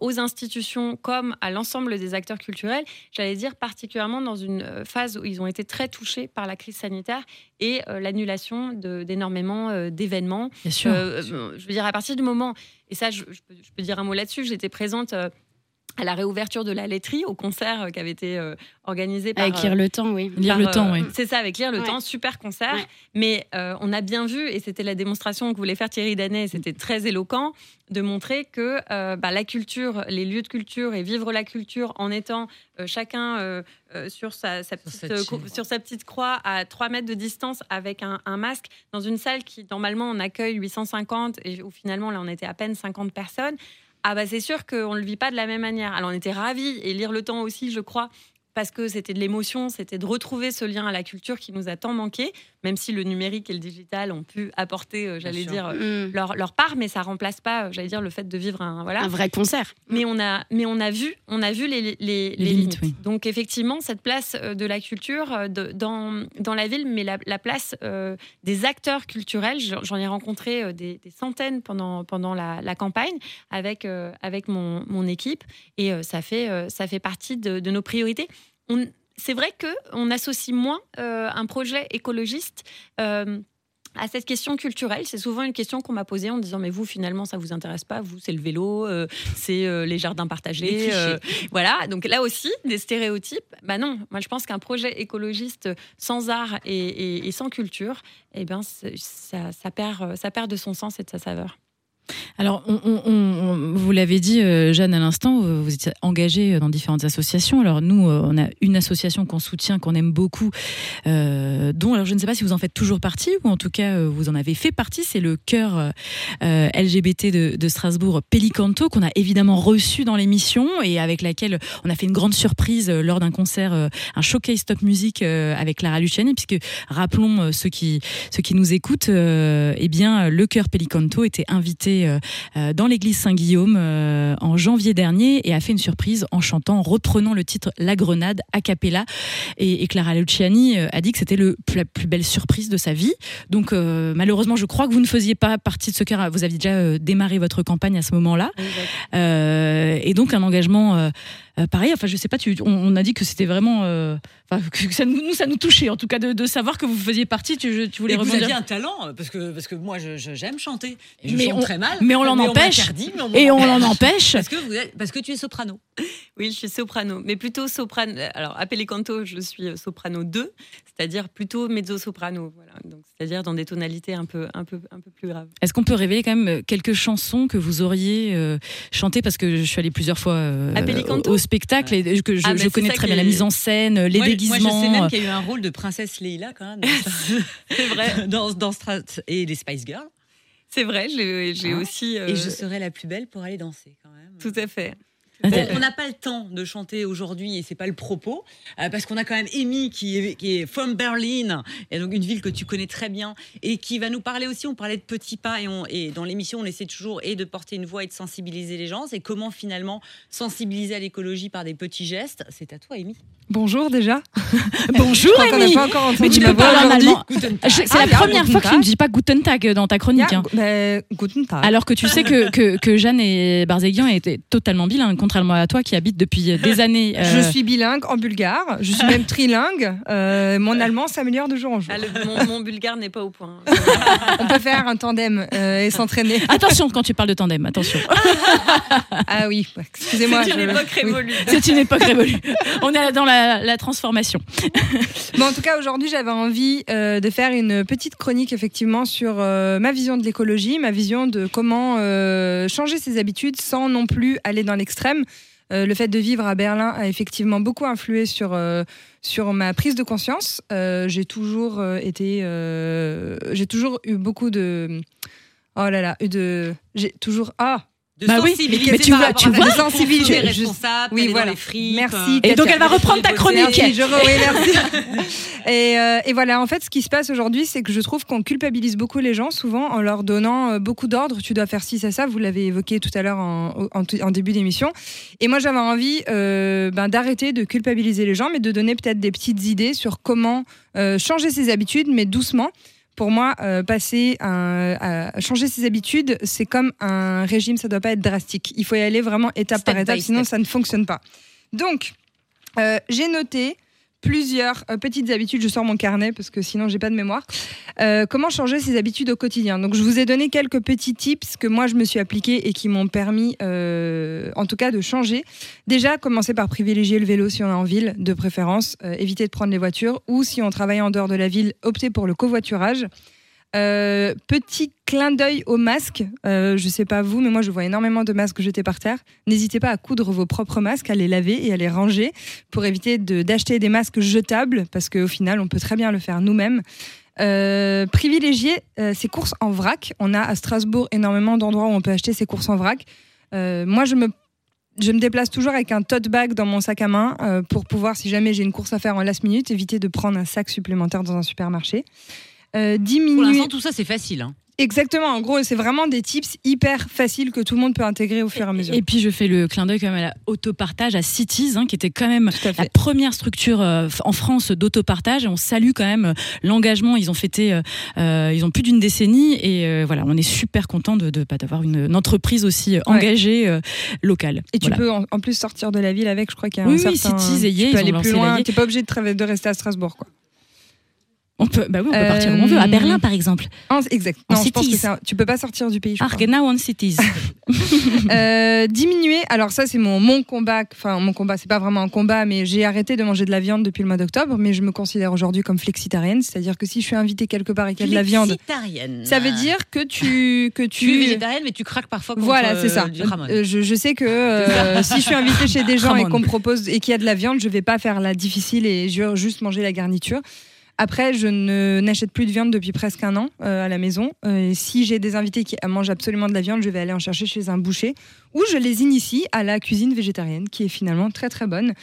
aux institutions comme à l'ensemble des acteurs culturels, j'allais dire particulièrement dans une phase où ils ont été très touchés par la crise sanitaire et euh, l'annulation d'énormément d'événements. Bien sûr. Je veux dire, à partir du moment, et ça, je, je peux, je peux dire un mot là-dessus, j'étais présente. Euh, à la réouverture de la laiterie, au concert euh, qui avait été euh, organisé par. Avec Lire le temps, oui. Lire le temps, euh, oui. C'est ça, avec Lire le Ouais. temps, super concert. Ouais. Mais euh, on a bien vu, et c'était la démonstration que voulait faire Thierry Danet, et c'était très éloquent, de montrer que euh, bah, la culture, les lieux de culture et vivre la culture en étant euh, chacun euh, euh, sur, sa, sa petite, euh, sur sa petite croix à 3 mètres de distance avec un, un masque dans une salle qui normalement on accueille 850 et où finalement là on était à peine 50 personnes. Ah bah c'est sûr qu'on ne le vit pas de la même manière. Alors on était ravis et lire le temps aussi, je crois, parce que c'était de l'émotion, c'était de retrouver ce lien à la culture qui nous a tant manqué, même si le numérique et le digital ont pu apporter, euh, j'allais dire, euh, Mm. leur, leur part, mais ça remplace pas, euh, j'allais dire, le fait de vivre un voilà. Un vrai concert. Mais on a, mais on a vu, on a vu les, les, les Les limites, oui. Donc effectivement, cette place de la culture de- dans, dans la ville, mais la, la place euh, des acteurs culturels, j'en j'en ai rencontré euh, des, des centaines pendant, pendant la, la campagne avec, euh, avec mon, mon équipe, et euh, ça, fait, euh, ça fait partie de, de nos priorités. On- C'est vrai que on associe moins euh, un projet écologiste. euh, à cette question culturelle, c'est souvent une question qu'on m'a posée en disant mais vous finalement ça vous intéresse pas? Vous c'est le vélo euh, c'est euh, les jardins partagés euh, voilà. Donc là aussi des stéréotypes bah non. Moi je pense qu'un projet écologiste sans art et, et- et sans culture eh ben ça, ça perd ça perd de son sens et de sa saveur Alors, vous l'avez dit, euh, Jeanne, à l'instant, euh, vous étiez engagée dans différentes associations. Alors, nous, euh, on a une association qu'on soutient, qu'on aime beaucoup, euh, dont, alors, je ne sais pas si vous en faites toujours partie, ou en tout cas, euh, vous en avez fait partie. C'est le cœur euh, euh, LGBT de, Strasbourg, Pelicanto, qu'on a évidemment reçu dans l'émission et avec laquelle on a fait une grande surprise euh, lors d'un concert, euh, un showcase top music euh, avec Clara Luciani, puisque, rappelons euh, ceux qui, ceux qui nous écoutent, euh, eh bien, le chœur Pelicanto était invité euh, euh, dans l'église Saint-Guillaume euh, en janvier dernier et a fait une surprise en chantant, en reprenant le titre La Grenade a cappella. Et, et Clara Luciani a dit que c'était la plus belle surprise de sa vie. Donc, euh, malheureusement, je crois que vous ne faisiez pas partie de ce chœur. Vous aviez déjà démarré votre campagne à ce moment-là. Euh, et donc, un engagement euh, euh, pareil. Enfin, je sais pas, tu, on, on a dit que c'était vraiment. euh, que ça nous, nous, ça nous touchait, en tout cas, de, de savoir que vous faisiez partie. Tu, voulais Et vous rebondir aviez un talent, parce que, parce que moi, je- je- j'aime chanter. Et je Mais chante on- très mal. mais on l'en empêche. mais Et on l'en empêche. Parce que, vous êtes- parce que tu es soprano. Oui, je suis soprano, mais plutôt soprano. Alors, à Pelicanto, je suis euh, soprano 2, c'est-à-dire plutôt mezzo-soprano. Voilà. Donc, c'est-à-dire dans des tonalités un peu, un peu, un peu plus graves. Est-ce qu'on peut révéler quand même quelques chansons que vous auriez euh, chantées? Parce que je suis allée plusieurs fois euh, au, au spectacle et que je, Ah, je connais très bien la mise en scène, les moi, déguisements. Moi, je sais même qu'il y a eu un rôle de princesse Leila, quand même. C'est vrai, dans, dans Strat- et les Spice Girls. c'est vrai. J'ai j'ai Hein? aussi. euh, Et je serai la plus belle pour aller danser, quand même. Tout à fait. Bon, on n'a pas le temps de chanter aujourd'hui et c'est pas le propos euh, parce qu'on a quand même Amy qui est, qui est from Berlin et donc une ville que tu connais très bien et qui va nous parler aussi. On parlait de petits pas et, on, et dans l'émission on essaie toujours et de porter une voix et de sensibiliser les gens. C'est comment finalement sensibiliser à l'écologie par des petits gestes. C'est à toi, Amy. Bonjour déjà. Bonjour, pas encore Mais tu peux parler en allemand. C'est Ah, la bien, première guten fois que tu Tag. ne dis pas Guten Tag dans ta chronique. Hein. guten Tag. Alors que tu sais que, que, que Jeanne et Barzéguian étaient totalement bilingues, contrairement à toi qui habite depuis des années. euh, Je suis bilingue en bulgare, je suis même trilingue. Euh, mon allemand s'améliore de jour en jour. Ah, le- mon, mon bulgare n'est pas au point. On peut faire un tandem euh, et s'entraîner. Attention quand tu parles de tandem, attention. Ah oui, excusez-moi. C'est une je- époque oui. révolue. C'est une époque révolue. On est dans la, la transformation. En tout cas, aujourd'hui, j'avais envie euh, de faire une petite chronique effectivement sur euh, ma vision de l'écologie, ma vision de comment euh, changer ses habitudes sans non plus aller dans l'extrême. Le fait de vivre à Berlin a effectivement beaucoup influé sur, sur ma prise de conscience. J'ai toujours été, j'ai toujours eu beaucoup de, oh là là, de, j'ai toujours ah. De Bah oui, mais tu vois- tu vois, sensibiliser. Je- responsable, oui, voilà. les fripes. Merci. Et donc elle va reprendre ta chronique. Merci, je re- oui, merci. et, euh, et voilà, en fait, ce qui se passe aujourd'hui, c'est que je trouve qu'on culpabilise beaucoup les gens, souvent en leur donnant euh, beaucoup d'ordres. Tu dois faire ci, ça, ça. Vous l'avez évoqué tout à l'heure en, en- en début d'émission. Et moi, j'avais envie euh, ben, d'arrêter de culpabiliser les gens, mais de donner peut-être des petites idées sur comment euh, changer ses habitudes, mais doucement. Pour moi, euh, passer un- à changer ses habitudes, c'est comme un régime, ça doit pas être drastique. Il faut y aller vraiment étape Step par étape, sinon ça ne fonctionne pas. Donc, euh, j'ai noté plusieurs euh, petites habitudes. Je sors mon carnet parce que sinon j'ai pas de mémoire. Euh, comment changer ses habitudes au quotidien? Donc, je vous ai donné quelques petits tips que moi je me suis appliqués et qui m'ont permis, euh, en tout cas, de changer. Déjà, commencer par privilégier le vélo si on est en ville, de préférence, éviter de prendre les voitures, ou si on travaille en dehors de la ville, opter pour le covoiturage. Euh, petit clin d'œil au masque. Euh, je sais pas vous, mais moi je vois énormément de masques jetés par terre. N'hésitez pas à coudre vos propres masques, à les laver et à les ranger pour éviter d'acheter des masques jetables, parce qu'au final on peut très bien le faire nous-mêmes. Euh, privilégier euh, ses courses en vrac. On a à Strasbourg énormément d'endroits où on peut acheter ses courses en vrac. Euh, moi je me déplace toujours avec un tote bag dans mon sac à main pour pouvoir, si jamais j'ai une course à faire en last minute, éviter de prendre un sac supplémentaire dans un supermarché. Euh, Pour diminuer. l'instant, tout ça, c'est facile. hein. Exactement, en gros, c'est vraiment des tips hyper faciles que tout le monde peut intégrer au fur et à mesure. Et puis je fais le clin d'œil quand même à la autopartage à Cities, hein, qui était quand même la première structure euh, en France d'autopartage. Et on salue quand même euh, l'engagement. Ils ont fêté, euh, ils ont plus d'une décennie. Et euh, voilà, on est super content de, de pas d'avoir une, une entreprise aussi engagée euh, locale. Et tu Voilà. peux en, en plus sortir de la ville avec, je crois qu'il y a Oui, un oui, certain... Cities et Yé, tu peux aller plus loin, t'es pas obligé de, travailler- de rester à Strasbourg. Quoi. On peut, bah oui, on peut Euh, partir où on veut. À Berlin, par exemple. En- exact. En Non, je pense que cities. c'est un- tu peux pas sortir du pays, je Ah, crois. genau on cities. Euh, diminuer, alors ça c'est mon, mon combat, enfin mon combat, c'est pas vraiment un combat, mais j'ai arrêté de manger de la viande depuis le mois d'octobre, mais je me considère aujourd'hui comme flexitarienne, c'est-à-dire que si je suis invitée quelque part et qu'il y a de la viande, ça veut dire que tu... Que Tu es tu végétarienne, mais tu craques parfois contre Voilà, c'est ça. euh, du. Euh, je, je sais que euh, si je suis invitée chez des gens et qu'on me propose et qu'il y a de la viande, je vais pas faire la difficile et ju- juste manger la garniture. Après, je ne n'achète plus de viande depuis presque un an euh, à la maison. Euh, si j'ai des invités qui mangent absolument de la viande, je vais aller en chercher chez un boucher ou je les initie à la cuisine végétarienne, qui est finalement très très bonne.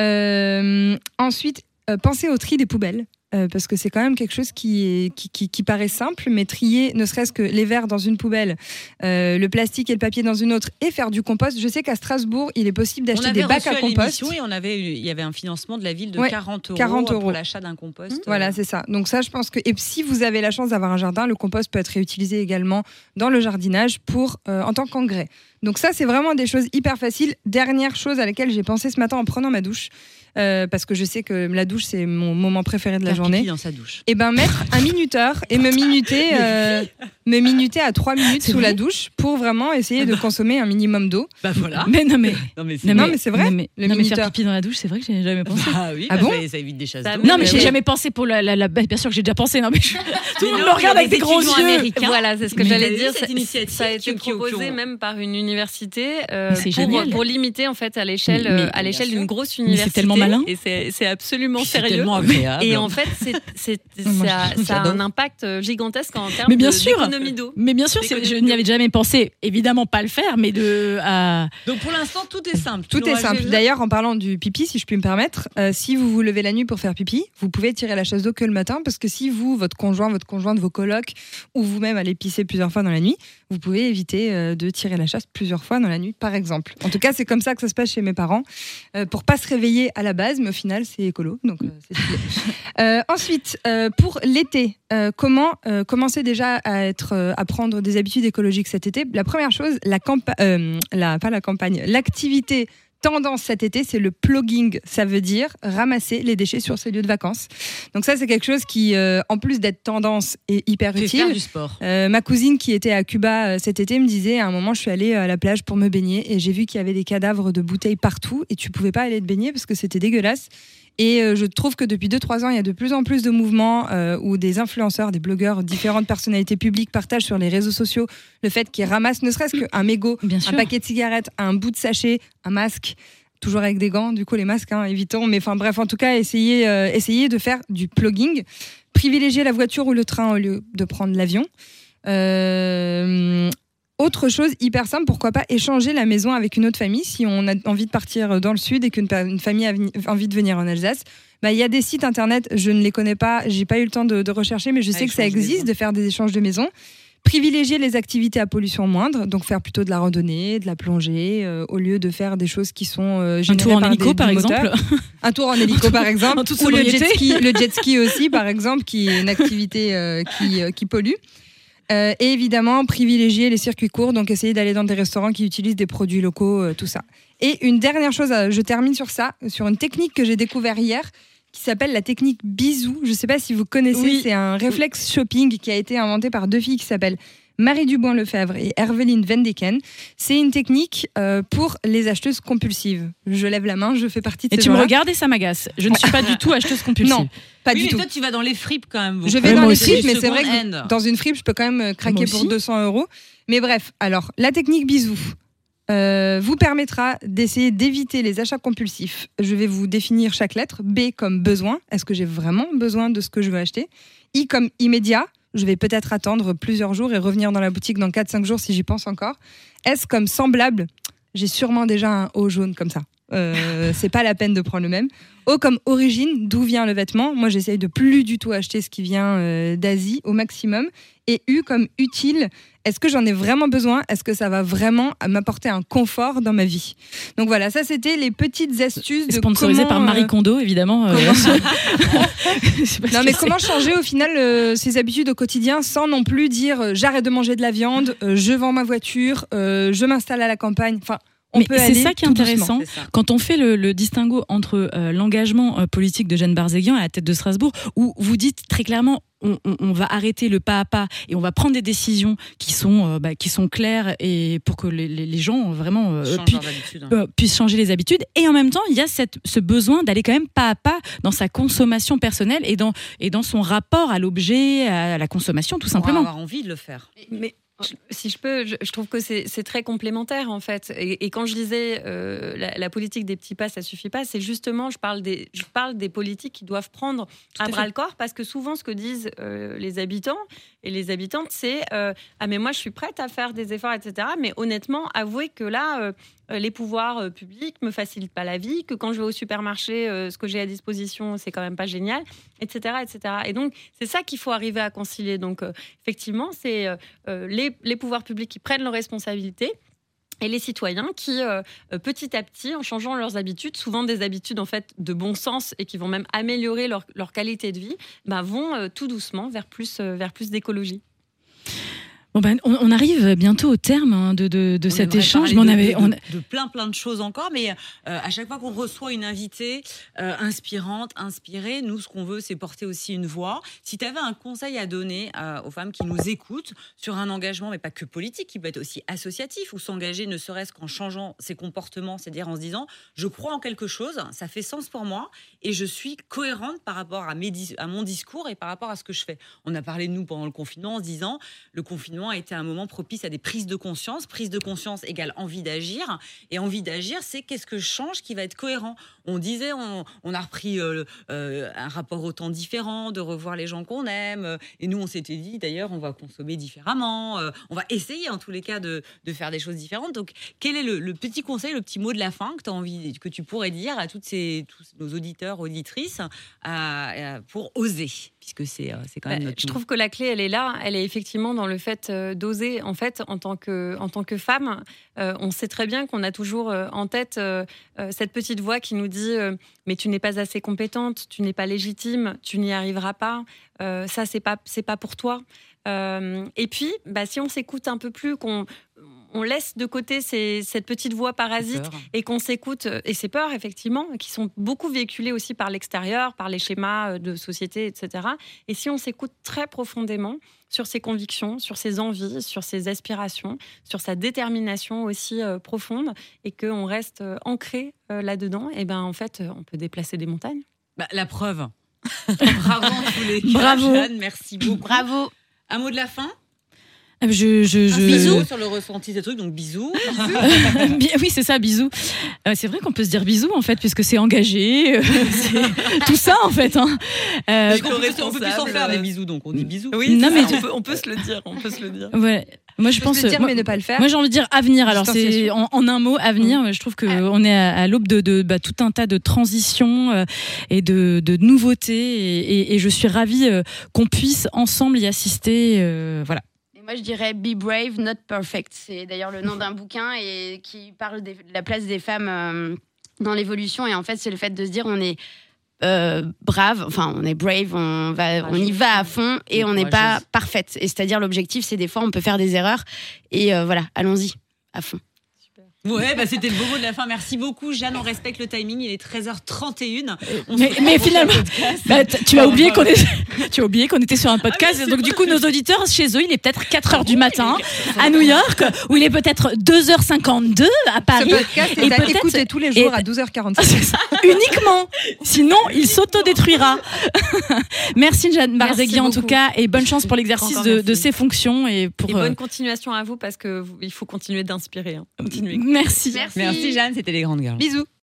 Euh, ensuite, pensez au tri des poubelles. Euh, parce que c'est quand même quelque chose qui, est, qui, qui- qui paraît simple, mais trier ne serait-ce que les verres dans une poubelle, euh, le plastique et le papier dans une autre, et faire du compost. Je sais qu'à Strasbourg, il est possible d'acheter des bacs reçu à compost. et on avait, il y avait un financement de la ville de Ouais, 40 euros, 40 euros. pour l'achat d'un compost. Voilà, c'est ça. Donc ça, je pense que et si vous avez la chance d'avoir un jardin, le compost peut être réutilisé également dans le jardinage pour euh, en tant qu'engrais. Donc ça, c'est vraiment des choses hyper faciles. Dernière chose à laquelle j'ai pensé ce matin en prenant ma douche, euh, parce que je sais que la douche c'est mon moment préféré de la Faire journée. pipi dans sa douche. Et ben mettre un minuteur et me minuter, euh, me minuter à 3 minutes sous la douche pour vraiment essayer de consommer un minimum d'eau. Bah voilà. Mais non, mais. Non mais c'est vrai, Non, mais, le non, mais faire pipi dans la douche, c'est vrai que j'ai jamais pensé. Ah oui, Ah bah, bon ça, ça évite des chasses d'eau. Non, mais j'ai oui. jamais pensé pour la. la, la- bah, bien sûr que j'ai déjà pensé. Non, mais je- tout le monde me regarde avec des gros yeux. américains. Voilà, c'est ce que j'allais dire. cette Ça- initiative Ça a été proposé même par une université euh, pour, limiter en fait à l'échelle à l'échelle d'une grosse Mais université. c'est tellement malin. et c'est absolument sérieux. tellement agréable. Et en fait, c'est, ça, a un impact euh, gigantesque en termes d'économie d'eau. Mais bien sûr, je n'y avais jamais pensé. Évidemment, pas le faire, mais de. Donc pour l'instant, tout est simple. Tout est simple. D'ailleurs, en parlant du pipi, si je puis me permettre, euh, si vous vous levez la nuit pour faire pipi, vous pouvez tirer la chasse d'eau que le matin, parce que si vous, votre conjoint, votre conjointe, vos colocs, ou vous-même allez pisser plusieurs fois dans la nuit, vous pouvez éviter euh, de tirer la chasse plusieurs fois dans la nuit, par exemple. En tout cas, c'est comme ça que ça se passe chez mes parents, euh, pour pas se réveiller à la base, mais au final, c'est écolo, donc euh. Euh, ensuite, euh, pour l'été, euh, comment commencer déjà à être, à prendre des habitudes écologiques cet été? La première chose, la la, pas la campagne, l'activité tendance cet été, c'est le plugging. Ça veut dire ramasser les déchets sur ses lieux de vacances. Donc ça, c'est quelque chose qui, euh, en plus d'être tendance, est hyper utile. faire du sport. Euh, ma cousine qui était à Cuba euh, cet été me disait à un moment je suis allée à la plage pour me baigner et j'ai vu qu'il y avait des cadavres de bouteilles partout et tu pouvais pas aller te baigner parce que c'était dégueulasse. Et euh, je trouve que depuis 2-3 ans, il y a de plus en plus de mouvements euh, où des influenceurs, des blogueurs, différentes personnalités publiques partagent sur les réseaux sociaux le fait qu'ils ramassent ne serait-ce qu'un mégot, Bien un sûr. paquet de cigarettes, un bout de sachet, un masque. Toujours avec des gants, du coup les masques, hein, évitons. Mais enfin bref, en tout cas, essayez, euh, essayez de faire du plugging. Privilégier la voiture ou le train au lieu de prendre l'avion. Euh, autre chose hyper simple, pourquoi pas échanger la maison avec une autre famille si on a envie de partir dans le sud et qu'une famille a envie de venir en Alsace. Bah, Il y a des sites internet, je ne les connais pas, j'ai pas eu le temps de, de rechercher, mais je sais que ça existe de faire des échanges de maisons. Privilégier les activités à pollution moindre, donc faire plutôt de la randonnée, de la plongée, euh, au lieu de faire des choses qui sont euh, Un tour en par hélico, des par exemple. Un tour en hélico, par exemple. Ou le jet, ski, le jet ski aussi, par exemple, qui est une activité euh, qui, euh, qui pollue. Euh, et évidemment, privilégier les circuits courts, donc essayer d'aller dans des restaurants qui utilisent des produits locaux, euh, tout ça. Et une dernière chose, euh, je termine sur ça, sur une technique que j'ai découvert hier, qui s'appelle la technique bisou. Je ne sais pas si vous connaissez, Oui. c'est un réflexe shopping qui a été inventé par deux filles qui s'appellent Marie Dubois-Lefebvre et Herveline Vendeken. C'est une technique euh, pour les acheteuses compulsives. Je lève la main, je fais partie de Et ces tu me regardes et ça m'agace. Je ne suis pas du tout acheteuse compulsive. Non, pas oui, du mais tout. toi, tu vas dans les fripes quand même. beaucoup. Je vais dans les fripes, mais c'est vrai que dans une fripe, je peux quand même euh, craquer Moi pour aussi. 200 euros. Mais bref, alors, la technique bisou euh, vous permettra d'essayer d'éviter les achats compulsifs. Je vais vous définir chaque lettre. B comme besoin. Est-ce que j'ai vraiment besoin de ce que je veux acheter? I comme immédiat. Je vais peut-être attendre plusieurs jours et revenir dans la boutique dans 4-5 jours si j'y pense encore. S comme semblable. J'ai sûrement déjà un haut jaune comme ça. Euh, c'est pas la peine de prendre le même. O comme origine, d'où vient le vêtement? Moi, j'essaye de plus du tout acheter ce qui vient euh, d'Asie au maximum. Et U comme utile. Est-ce que j'en ai vraiment besoin? Est-ce que ça va vraiment m'apporter un confort dans ma vie? Donc voilà, ça c'était les petites astuces de Sponsorisé par Marie euh, Kondo, évidemment. euh, non mais comment changer au final euh, ses habitudes au quotidien sans non plus dire euh, j'arrête de manger de la viande, je vends ma voiture, je m'installe à la campagne? Enfin, on Mais peut c'est ça qui est doucement. intéressant. Quand on fait le, le distinguo entre euh, l'engagement euh, politique de Jeanne Barzéguian à la tête de Strasbourg, où vous dites très clairement on, on- on va arrêter le pas à pas et on va prendre des décisions qui sont, euh, bah, qui sont claires et pour que les, les- les gens vraiment euh, Change pu- hein. euh, puissent changer les habitudes. Et en même temps, il y a cette, ce besoin d'aller quand même pas à pas dans sa consommation personnelle et dans, et dans son rapport à l'objet, à la consommation, tout simplement. avoir envie de le faire. Mais je- si je peux, je, je trouve que c'est très complémentaire en fait. Et, et quand je disais euh, la, la politique des petits pas, ça suffit pas, c'est justement, je parle, des, je parle des politiques qui doivent prendre à à fait. bras le corps parce que souvent ce que disent euh, les habitants et les habitantes, c'est euh, Ah, mais moi je suis prête à faire des efforts, etc. Mais honnêtement, avouez que là, les pouvoirs euh, publics me facilitent pas la vie, que quand je vais au supermarché, euh, ce que j'ai à disposition, c'est quand même pas génial, etc. etc. Et donc, c'est ça qu'il faut arriver à concilier. Donc, euh, effectivement, c'est euh, euh, les, les pouvoirs publics qui prennent leurs responsabilités et les citoyens qui, euh, euh, petit à petit, en changeant leurs habitudes, souvent des habitudes en fait de bon sens et qui vont même améliorer leur, leur qualité de vie, ben, vont euh, tout doucement vers plus, euh, vers plus d'écologie. Bon ben, on, on arrive bientôt au terme hein, de, de, cet échange. Mais on de, avait, de- on- de plein plein de choses encore, mais euh, à chaque fois qu'on reçoit une invitée euh, inspirante, inspirée, nous ce qu'on veut c'est porter aussi une voix. Si tu avais un conseil à donner euh, aux femmes qui nous écoutent sur un engagement, mais pas que politique, qui peut être aussi associatif ou s'engager ne serait-ce qu'en changeant ses comportements, c'est-à-dire en se disant je crois en quelque chose, ça fait sens pour moi et je suis cohérente par rapport à, mes à mon discours et par rapport à ce que je fais. On a parlé de nous pendant le confinement en se disant le confinement a été un moment propice à des prises de conscience. Prise de conscience égale envie d'agir. Et envie d'agir, c'est qu'est-ce que je change qui va être cohérent. On disait, on, a repris euh, euh, un rapport au temps différent, de revoir les gens qu'on aime. Euh, Et nous, on s'était dit, d'ailleurs, on va consommer différemment. on va essayer, en tous les cas, de, faire des choses différentes. Donc, quel est le, petit conseil, le petit mot de la fin que, as envie, que tu pourrais dire à toutes tous nos auditeurs, auditrices, pour oser? Puisque c'est euh, c'est quand même Bah, notre je trouve que la clé, elle est là. Elle est effectivement dans le fait euh, d'oser. En fait, en tant que, en tant que femme, euh, on sait très bien qu'on a toujours en tête euh, cette petite voix qui nous dit euh, Mais tu n'es pas assez compétente, tu n'es pas légitime, tu n'y arriveras pas, ça, c'est pas, c'est pas pour toi. Et puis, bah, si on s'écoute un peu plus, qu'on on laisse de côté ces- cette petite voix parasite et qu'on s'écoute, euh, et ces peurs, effectivement, qui sont beaucoup véhiculées aussi par l'extérieur, par les schémas euh, de société, etc. Et si on s'écoute très profondément sur ses convictions, sur ses envies, sur ses aspirations, sur sa détermination aussi euh, profonde, et qu'on reste euh, ancré euh, là-dedans, et ben en fait, on peut déplacer des montagnes. Bah, la preuve. Bravo tous les cas, Bravo. Jeanne, merci beaucoup. Bravo. Un mot de la fin? Je, je, je... Un bisou sur le ressenti de ce truc, donc bisous. Bi- oui, c'est ça, bisous. Euh, c'est vrai qu'on peut se dire bisous en fait, puisque c'est engagé, euh, c'est tout ça en fait. hein. Euh, on peut plus- on peut plus s'en faire des bisous, donc on dit bisous. Oui, Non, mais on, peut, on peut se le dire, on peut se le dire. ouais. Moi, je Je pense. le dire, moi- mais ne pas le faire. Moi, j'ai envie de dire avenir. Alors, c'est en, en un mot avenir. Je trouve que on est à, à l'aube de, de bah, tout un tas de transitions euh, et de, de nouveautés, et, et- et je suis ravie euh, qu'on puisse ensemble y assister. euh, voilà. Moi, je dirais Be Brave, Not Perfect. C'est d'ailleurs le nom d'un bouquin et qui parle de la place des femmes euh, dans l'évolution. Et en fait, c'est le fait de se dire on est euh, brave, enfin, on est brave, on, va, on y va à fond et on n'est pas parfaite. Et c'est-à-dire, l'objectif, c'est des fois, on peut faire des erreurs. Et euh, voilà, allons-y, à fond. Ouais, bah, c'était le beau mot de la fin. Merci beaucoup, Jeanne. On respecte le timing. Il est 13h31. On se Mais, finalement, podcast. bah, tu as oublié qu'on pardon. est, tu as oublié qu'on était sur un podcast. Ah donc du coup, nos auditeurs chez eux, il est peut-être 4 heures du matin à New York, ou il est peut-être 2h52 à Ce Paris. podcast Et est à peut-être- écouter tous les jours et- à 12h45. Ah, c'est ça, uniquement. Sinon, il s'autodétruira. merci Jeanne Merci Bardegui en tout cas et bonne chance pour l'exercice de, ses fonctions et pour. Et euh, bonne continuation à vous parce que vous- il faut continuer d'inspirer. hein. Continuez. Merci. Merci. Merci, Jeanne. C'était les grandes girls. Bisous.